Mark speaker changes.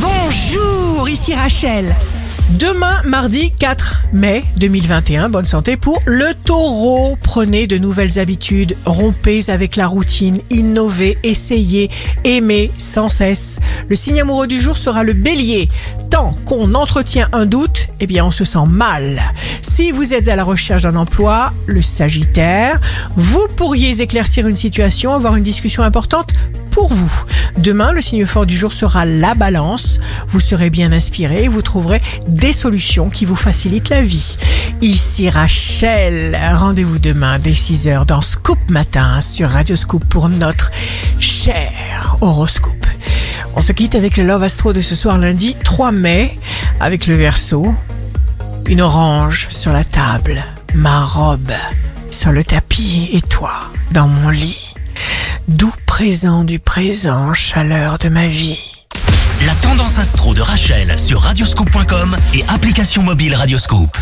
Speaker 1: Bonjour, ici Rachel. Demain, mardi 4 mai 2021, bonne santé pour le taureau. Prenez de nouvelles habitudes, rompez avec la routine, innovez, essayez, aimez sans cesse. Le signe amoureux du jour sera le bélier. Tant qu'on entretient un doute, eh bien on se sent mal. Si vous êtes à la recherche d'un emploi, le sagittaire, vous pourriez éclaircir une situation, avoir une discussion importante pour vous. Demain, le signe fort du jour sera la balance. Vous serez bien inspiré, vous trouverez des solutions qui vous facilitent la vie. Ici Rachel, rendez-vous demain dès 6h dans Scoop Matin sur Radio Scoop pour notre cher horoscope. On se quitte avec le Love Astro de ce soir lundi 3 mai avec le verso. Une orange sur la table, ma robe sur le tapis et toi dans mon lit. Doux présent du présent, chaleur de ma vie.
Speaker 2: La tendance astro de Rachel sur radioscope.com et application mobile Radioscope.